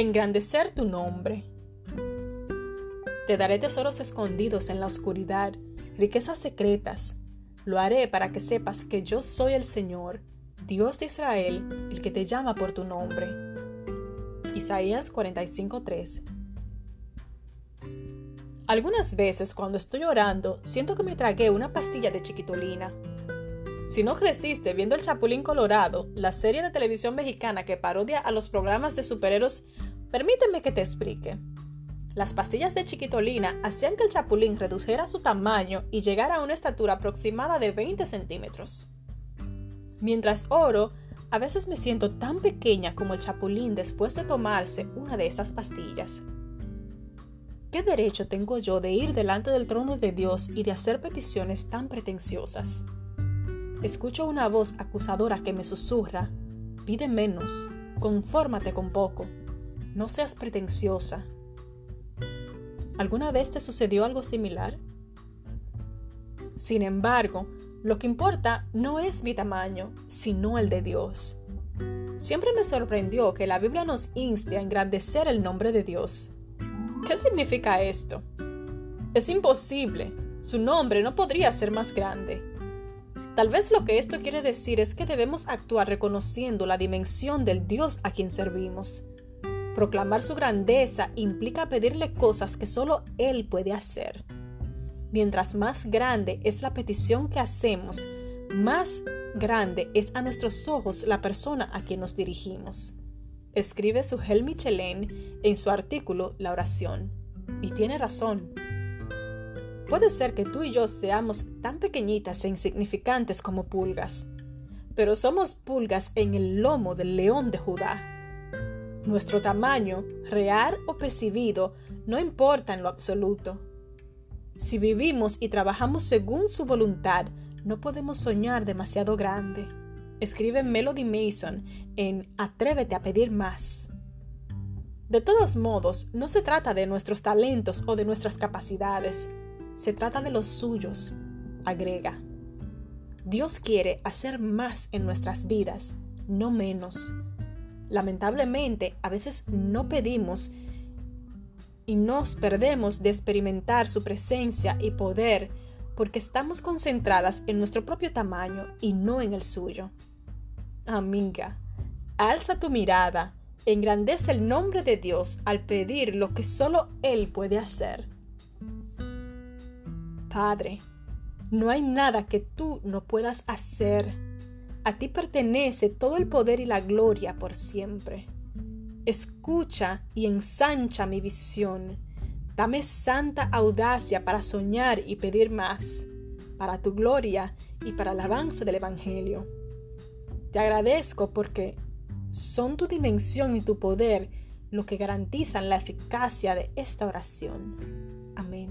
engrandecer tu nombre. Te daré tesoros escondidos en la oscuridad, riquezas secretas. Lo haré para que sepas que yo soy el Señor, Dios de Israel, el que te llama por tu nombre. Isaías 45:3 Algunas veces cuando estoy orando siento que me tragué una pastilla de chiquitolina. Si no creciste viendo El Chapulín Colorado, la serie de televisión mexicana que parodia a los programas de superhéroes, permíteme que te explique. Las pastillas de chiquitolina hacían que el chapulín redujera su tamaño y llegara a una estatura aproximada de 20 centímetros. Mientras oro, a veces me siento tan pequeña como el chapulín después de tomarse una de esas pastillas. ¿Qué derecho tengo yo de ir delante del trono de Dios y de hacer peticiones tan pretenciosas? Escucho una voz acusadora que me susurra, pide menos, confórmate con poco, no seas pretenciosa. ¿Alguna vez te sucedió algo similar? Sin embargo, lo que importa no es mi tamaño, sino el de Dios. Siempre me sorprendió que la Biblia nos inste a engrandecer el nombre de Dios. ¿Qué significa esto? Es imposible. Su nombre no podría ser más grande. Tal vez lo que esto quiere decir es que debemos actuar reconociendo la dimensión del Dios a quien servimos. Proclamar su grandeza implica pedirle cosas que solo Él puede hacer. Mientras más grande es la petición que hacemos, más grande es a nuestros ojos la persona a quien nos dirigimos. Escribe Sugel Michelin en su artículo La oración. Y tiene razón. Puede ser que tú y yo seamos tan pequeñitas e insignificantes como pulgas, pero somos pulgas en el lomo del león de Judá. Nuestro tamaño, real o percibido, no importa en lo absoluto. Si vivimos y trabajamos según su voluntad, no podemos soñar demasiado grande. Escribe Melody Mason en Atrévete a pedir más. De todos modos, no se trata de nuestros talentos o de nuestras capacidades, se trata de los suyos, agrega. Dios quiere hacer más en nuestras vidas, no menos. Lamentablemente, a veces no pedimos y nos perdemos de experimentar su presencia y poder porque estamos concentradas en nuestro propio tamaño y no en el suyo. Amiga, alza tu mirada, engrandece el nombre de Dios al pedir lo que solo Él puede hacer. Padre, no hay nada que tú no puedas hacer. A ti pertenece todo el poder y la gloria por siempre. Escucha y ensancha mi visión. Dame santa audacia para soñar y pedir más, para tu gloria y para el avance del Evangelio. Te agradezco porque son tu dimensión y tu poder lo que garantizan la eficacia de esta oración. Amén.